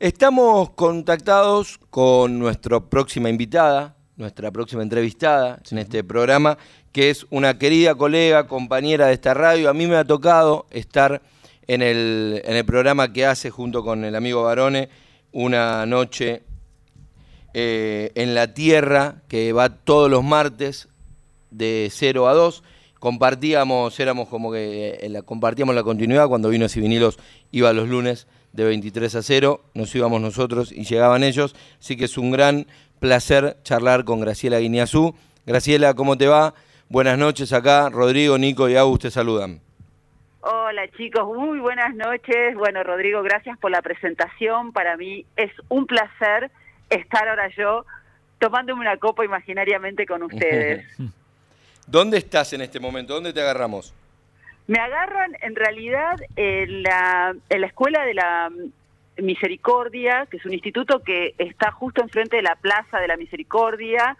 Estamos contactados con nuestra próxima invitada, nuestra próxima entrevistada en este programa, que es una querida colega, compañera de esta radio. A mí me ha tocado estar en el, en el programa que hace junto con el amigo Barone, una noche eh, en la Tierra, que va todos los martes de 0 a 2. Compartíamos, éramos como que eh, la, compartíamos la continuidad, cuando vino Vinilos iba los lunes de 23 a 0, nos íbamos nosotros y llegaban ellos, así que es un gran placer charlar con Graciela Guineazú. Graciela, ¿cómo te va? Buenas noches acá, Rodrigo, Nico y Agus te saludan. Hola chicos, muy buenas noches. Bueno, Rodrigo, gracias por la presentación. Para mí es un placer estar ahora yo tomándome una copa imaginariamente con ustedes. ¿Dónde estás en este momento? ¿Dónde te agarramos? Me agarran en realidad en la, en la escuela de la Misericordia, que es un instituto que está justo enfrente de la Plaza de la Misericordia.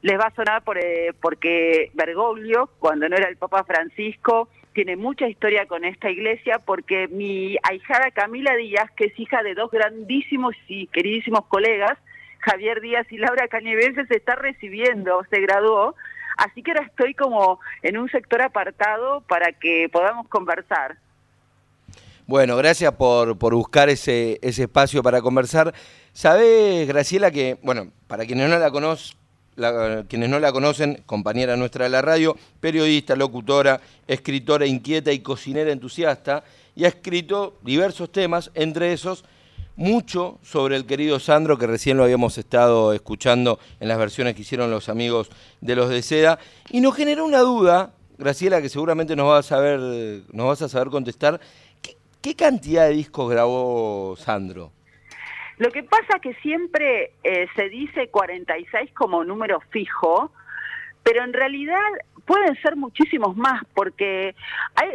Les va a sonar por, eh, porque Bergoglio, cuando no era el Papa Francisco, tiene mucha historia con esta iglesia porque mi ahijada Camila Díaz, que es hija de dos grandísimos y queridísimos colegas, Javier Díaz y Laura Cañevense, se está recibiendo, se graduó Así que ahora estoy como en un sector apartado para que podamos conversar. Bueno, gracias por, por buscar ese, ese espacio para conversar. Sabés, Graciela, que, bueno, para quienes no la conocen, quienes no la conocen, compañera nuestra de la radio, periodista, locutora, escritora inquieta y cocinera entusiasta, y ha escrito diversos temas, entre esos mucho sobre el querido Sandro, que recién lo habíamos estado escuchando en las versiones que hicieron los amigos de los de Seda, y nos generó una duda, Graciela, que seguramente nos vas a saber, nos vas a saber contestar. ¿Qué, cantidad de discos grabó Sandro? Lo que pasa que siempre eh, se dice 46 como número fijo, pero en realidad pueden ser muchísimos más, porque hay,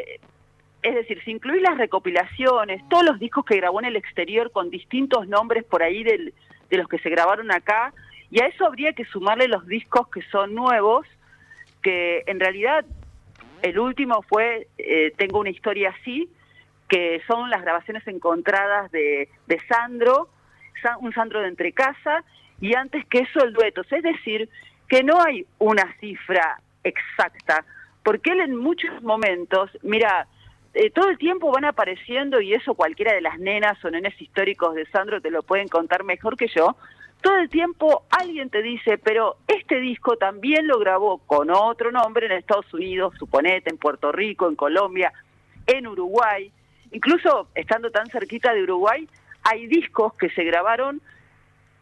es decir, si incluís las recopilaciones, todos los discos que grabó en el exterior con distintos nombres por ahí de los que se grabaron acá, y a eso habría que sumarle los discos que son nuevos, que en realidad el último fue eh, Tengo una historia así, que son las grabaciones encontradas de, de Sandro, un Sandro de Entrecasa, y antes que eso el dueto. Es decir, que no hay una cifra exacta, porque él en muchos momentos, mira, eh, todo el tiempo van apareciendo, y eso cualquiera de las nenas o nenes históricos de Sandro te lo pueden contar mejor que yo, todo el tiempo alguien te dice, pero este disco también lo grabó con otro nombre en Estados Unidos, suponete, en Puerto Rico, en Colombia, en Uruguay, incluso estando tan cerquita de Uruguay, hay discos que se grabaron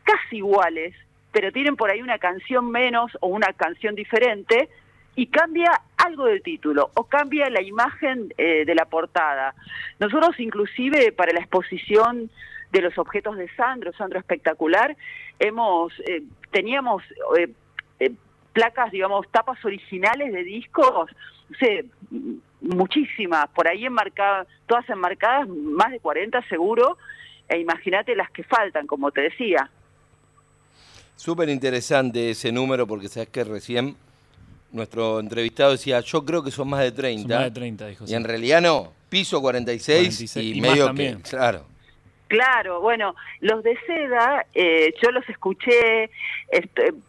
casi iguales, pero tienen por ahí una canción menos o una canción diferente, y cambia algo del título o cambia la imagen eh, de la portada. Nosotros inclusive para la exposición de los objetos de Sandro, Sandro espectacular, hemos eh, teníamos eh, placas, digamos, tapas originales de discos, no sé, muchísimas, por ahí enmarcadas, todas enmarcadas, más de 40 seguro, e imagínate las que faltan, como te decía. Súper interesante ese número porque sabes que recién nuestro entrevistado decía, yo creo que son más de 30. más de 30, dijo. Y en realidad no, piso 46, y, medio que, claro. Claro, bueno, los de Seda, eh, yo los escuché,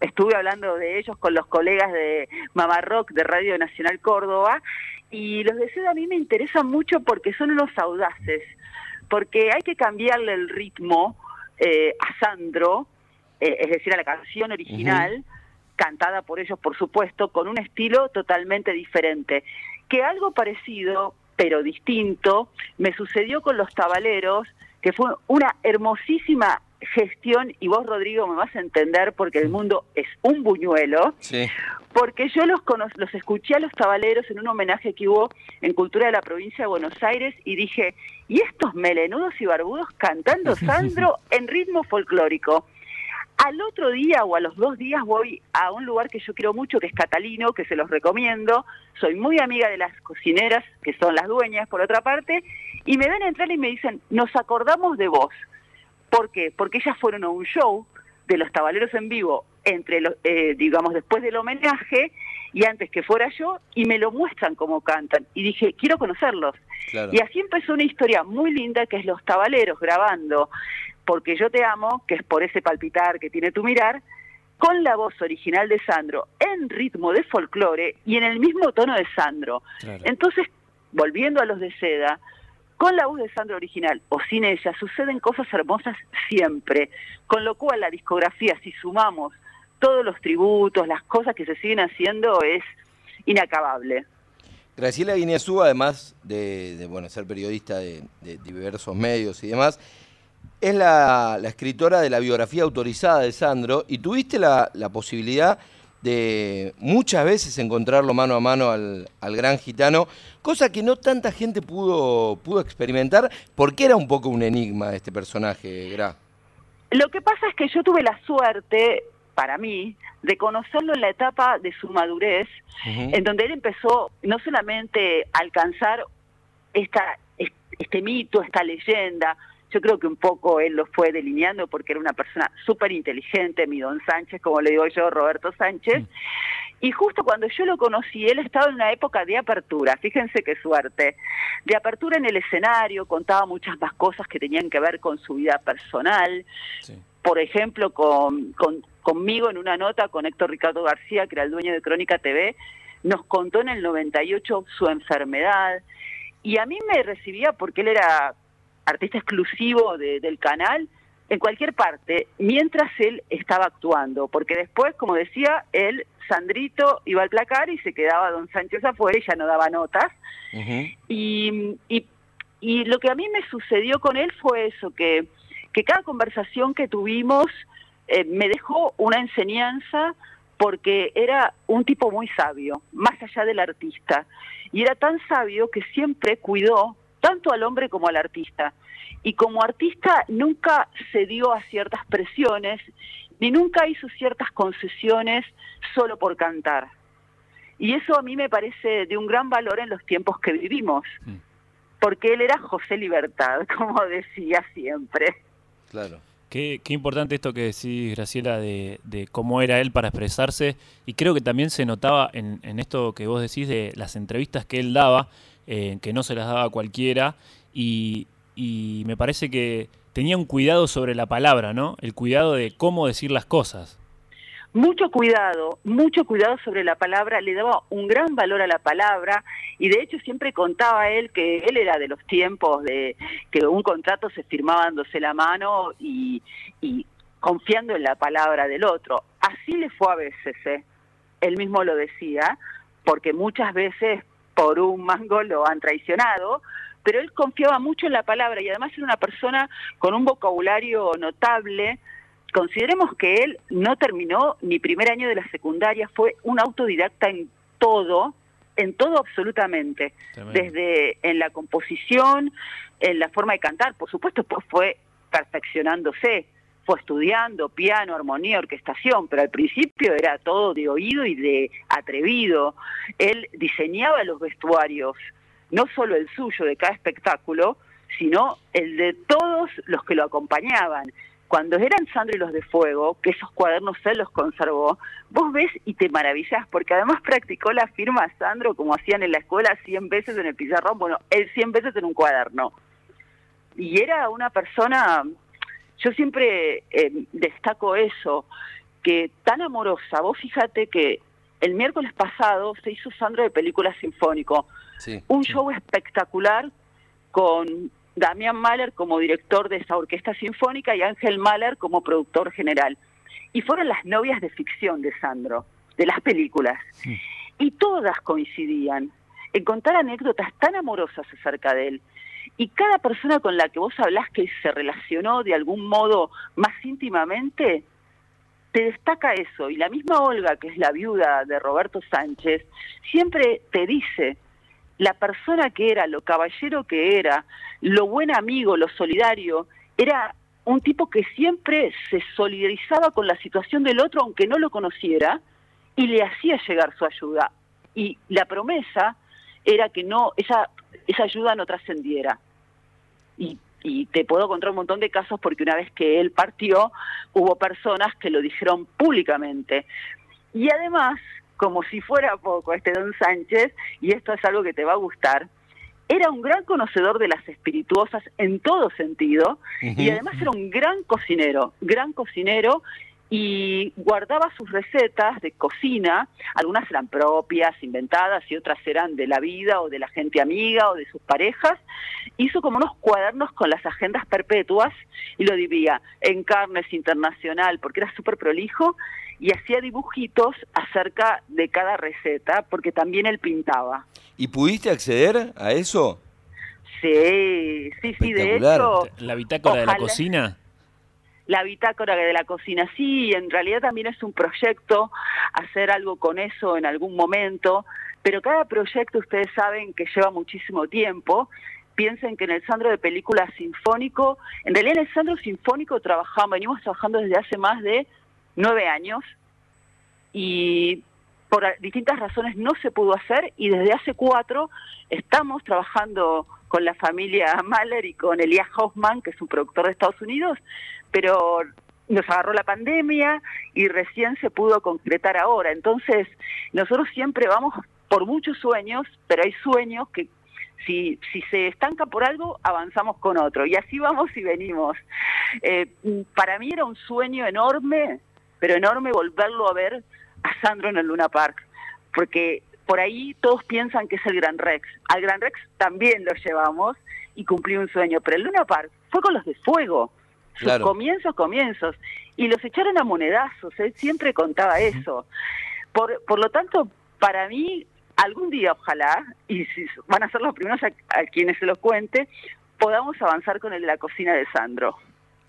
estuve hablando de ellos con los colegas de Mamá Rock de Radio Nacional Córdoba, y los de Seda a mí me interesan mucho porque son unos audaces, porque hay que cambiarle el ritmo eh, a Sandro, eh, es decir, a la canción original, cantada por ellos, por supuesto, con un estilo totalmente diferente. Que algo parecido, pero distinto, me sucedió con los tabaleros, que fue una hermosísima gestión, y vos, Rodrigo, me vas a entender porque el mundo es un buñuelo, porque yo los, los escuché a los tabaleros en un homenaje que hubo en Cultura de la Provincia de Buenos Aires y dije, ¿y estos melenudos y barbudos cantando Sandro en ritmo folclórico? Al otro día o a los dos días voy a un lugar que yo quiero mucho, que es Catalino, que se los recomiendo. Soy muy amiga de las cocineras, que son las dueñas, por otra parte, y me ven entrar y me dicen, nos acordamos de vos. ¿Por qué? Porque ellas fueron a un show de los tabaleros en vivo, entre los, eh, digamos, después del homenaje y antes que fuera yo, y me lo muestran como cantan. Y dije, quiero conocerlos. Y así empezó una historia muy linda que es los tabaleros grabando Porque yo te amo, que es por ese palpitar que tiene tu mirar, con la voz original de Sandro, en ritmo de folclore y en el mismo tono de Sandro. Entonces, volviendo a los de seda, con la voz de Sandro original o sin ella, suceden cosas hermosas siempre. Con lo cual la discografía, si sumamos todos los tributos, las cosas que se siguen haciendo, es inacabable. Graciela Guineazú, además de, bueno, ser periodista de, diversos medios y demás, es la, escritora de la biografía autorizada de Sandro y tuviste la, posibilidad de muchas veces encontrarlo mano a mano al, gran gitano, cosa que no tanta gente pudo, pudo experimentar porque era un poco un enigma este personaje, Gra. Lo que pasa es que yo tuve la suerte, para mí, de conocerlo en la etapa de su madurez, en donde él empezó no solamente a alcanzar esta, este mito, esta leyenda, yo creo que un poco él lo fue delineando porque era una persona súper inteligente, mi don Sánchez, como le digo yo, Roberto Sánchez. Y justo cuando yo lo conocí, él estaba en una época de apertura, fíjense qué suerte, de apertura en el escenario, contaba muchas más cosas que tenían que ver con su vida personal. Por ejemplo, con, conmigo en una nota con Héctor Ricardo García, que era el dueño de Crónica TV, nos contó en el 98 su enfermedad. Y a mí me recibía porque él era artista exclusivo del canal en cualquier parte, mientras él estaba actuando, porque después, como decía, él, Sandrito, iba al placar y se quedaba Don Sánchez afuera y ya no daba notas. y, y, lo que a mí me sucedió con él fue eso, que, que cada conversación que tuvimos eh, me dejó una enseñanza porque era un tipo muy sabio, más allá del artista. Y era tan sabio que siempre cuidó tanto al hombre como al artista. Y como artista nunca cedió a ciertas presiones, ni nunca hizo ciertas concesiones solo por cantar. Y eso a mí me parece de un gran valor en los tiempos que vivimos, mm. porque él era José Libertad, como decía siempre. Claro. Qué, importante esto que decís, Graciela, de, cómo era él para expresarse. Y creo que también se notaba en, esto que vos decís de las entrevistas que él daba, eh, que no se las daba a cualquiera. Y, y me parece que tenía un cuidado sobre la palabra, ¿no? El cuidado de cómo decir las cosas mucho cuidado, mucho cuidado sobre la palabra, le daba un gran valor a la palabra y de hecho siempre contaba él que él era de los tiempos de que un contrato se firmaba dándose la mano y, confiando en la palabra del otro. Así le fue a veces, ¿eh? él mismo lo decía, porque muchas veces por un mango lo han traicionado, pero él confiaba mucho en la palabra y además era una persona con un vocabulario notable, Consideremos que él no terminó ni primer año de la secundaria, fue un autodidacta en todo, en todo absolutamente, desde en la composición, en la forma de cantar, por supuesto, pues fue perfeccionándose, fue estudiando piano, armonía, orquestación, pero al principio era todo de oído y de atrevido. Él diseñaba los vestuarios, no solo el suyo de cada espectáculo, sino el de todos los que lo acompañaban cuando eran Sandro y los de Fuego, que esos cuadernos él los conservó, vos ves y te maravillás, porque además practicó la firma Sandro como hacían en la escuela 100 veces en el pizarrón, bueno, él 100 veces en un cuaderno. Y era una persona, yo siempre eh, destaco eso, que tan amorosa, vos fíjate que el miércoles pasado se hizo Sandro de película sinfónico, un show espectacular con Damián Mahler como director de esa orquesta sinfónica y Ángel Mahler como productor general. Y fueron las novias de ficción de Sandro, de las películas. Y todas coincidían en contar anécdotas tan amorosas acerca de él. Y cada persona con la que vos hablás que se relacionó de algún modo más íntimamente, te destaca eso. Y la misma Olga, que es la viuda de Roberto Sánchez, siempre te dice, la persona que era, lo caballero que era, lo buen amigo, lo solidario, era un tipo que siempre se solidarizaba con la situación del otro aunque no lo conociera y le hacía llegar su ayuda. Y la promesa era que no esa, esa ayuda no trascendiera. Y, y te puedo contar un montón de casos porque una vez que él partió hubo personas que lo dijeron públicamente. Y además como si fuera poco este don Sánchez, y esto es algo que te va a gustar, era un gran conocedor de las espirituosas en todo sentido y además era un gran cocinero, gran cocinero y guardaba sus recetas de cocina, algunas eran propias, inventadas y otras eran de la vida o de la gente amiga o de sus parejas. Hizo como unos cuadernos con las agendas perpetuas y lo dividía en carnes internacional porque era súper prolijo y hacía dibujitos acerca de cada receta porque también él pintaba. ¿Y pudiste acceder a eso? Sí, sí, sí, de hecho. ¿La bitácora de la cocina? La bitácora de la cocina. Sí, en realidad también es un proyecto hacer algo con eso en algún momento, pero cada proyecto ustedes saben que lleva muchísimo tiempo. Piensen que en el Sandro de Película Sinfónico, en realidad en el Sandro Sinfónico trabajamos, venimos trabajando desde hace más de nueve años y por distintas razones no se pudo hacer y desde hace cuatro estamos trabajando con la familia Mahler y con Elias Hoffman, que es un productor de Estados Unidos, pero nos agarró la pandemia y recién se pudo concretar ahora. Entonces, nosotros siempre vamos por muchos sueños, pero hay sueños que si, si se estanca por algo, avanzamos con otro. Y así vamos y venimos. Eh, para mí era un sueño enorme, pero enorme volverlo a ver a Sandro en el Luna Park, porque por ahí todos piensan que es el Gran Rex. Al Gran Rex también lo llevamos y cumplí un sueño, pero el Luna Park fue con los de fuego sus comienzos, comienzos. Y los echaron a monedazos, él siempre contaba eso. Por, por lo tanto, para mí, algún día, ojalá, y si van a ser los primeros a, quienes se lo cuente, podamos avanzar con el de la cocina de Sandro.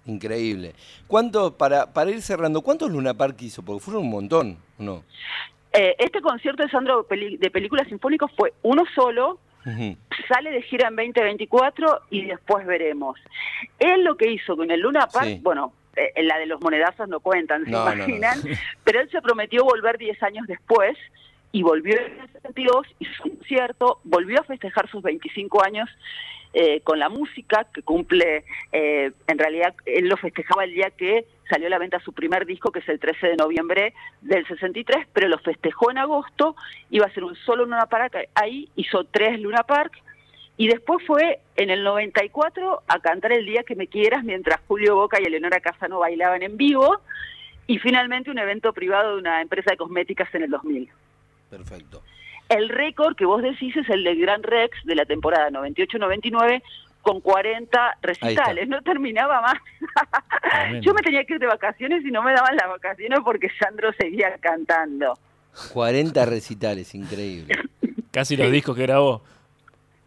Increíble. ¿Cuánto, para, para ir cerrando, cuántos Luna Park hizo? Porque fueron un montón, ¿no? Eh, este concierto de Sandro de películas sinfónicas fue uno solo, Sale de gira en 2024 y después veremos. Él lo que hizo con el Luna Park, bueno, en eh, la de los monedazos no cuentan, se imaginan, pero él se prometió volver 10 años después y volvió en el 72, hizo un concierto, volvió a festejar sus 25 años eh, con la música, que cumple, eh, en realidad él lo festejaba el día que salió a la venta su primer disco, que es el 13 de noviembre del 63, pero lo festejó en agosto, iba a ser un solo Luna Park ahí, hizo tres Luna Park, y después fue en el 94 a cantar El Día que me quieras, mientras Julio Boca y Eleonora Casano bailaban en vivo, y finalmente un evento privado de una empresa de cosméticas en el 2000. Perfecto. El récord que vos decís es el del Gran Rex de la temporada 98-99 con 40 recitales, no terminaba más. Yo me tenía que ir de vacaciones y no me daban las vacaciones porque Sandro seguía cantando. 40 recitales, increíble. Casi los discos que grabó.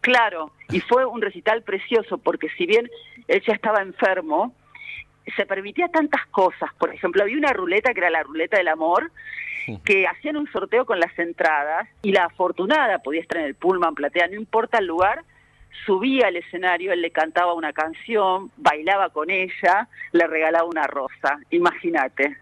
Claro, y fue un recital precioso porque si bien él ya estaba enfermo, se permitía tantas cosas. Por ejemplo, había una ruleta que era la ruleta del amor, que hacían un sorteo con las entradas y la afortunada podía estar en el pullman platea, no importa el lugar, subía al escenario, él le cantaba una canción, bailaba con ella, le regalaba una rosa, imagínate.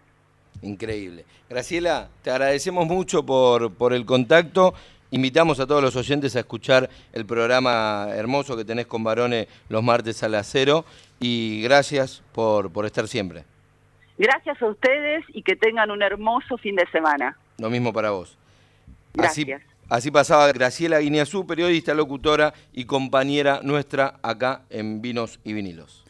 Increíble. Graciela, te agradecemos mucho por, por el contacto. Invitamos a todos los oyentes a escuchar el programa hermoso que tenés con varones los martes a las cero y gracias por, por estar siempre. Gracias a ustedes y que tengan un hermoso fin de semana. Lo mismo para vos. Gracias. Así, pasaba Graciela Guineazú, periodista, locutora y compañera nuestra acá en Vinos y Vinilos.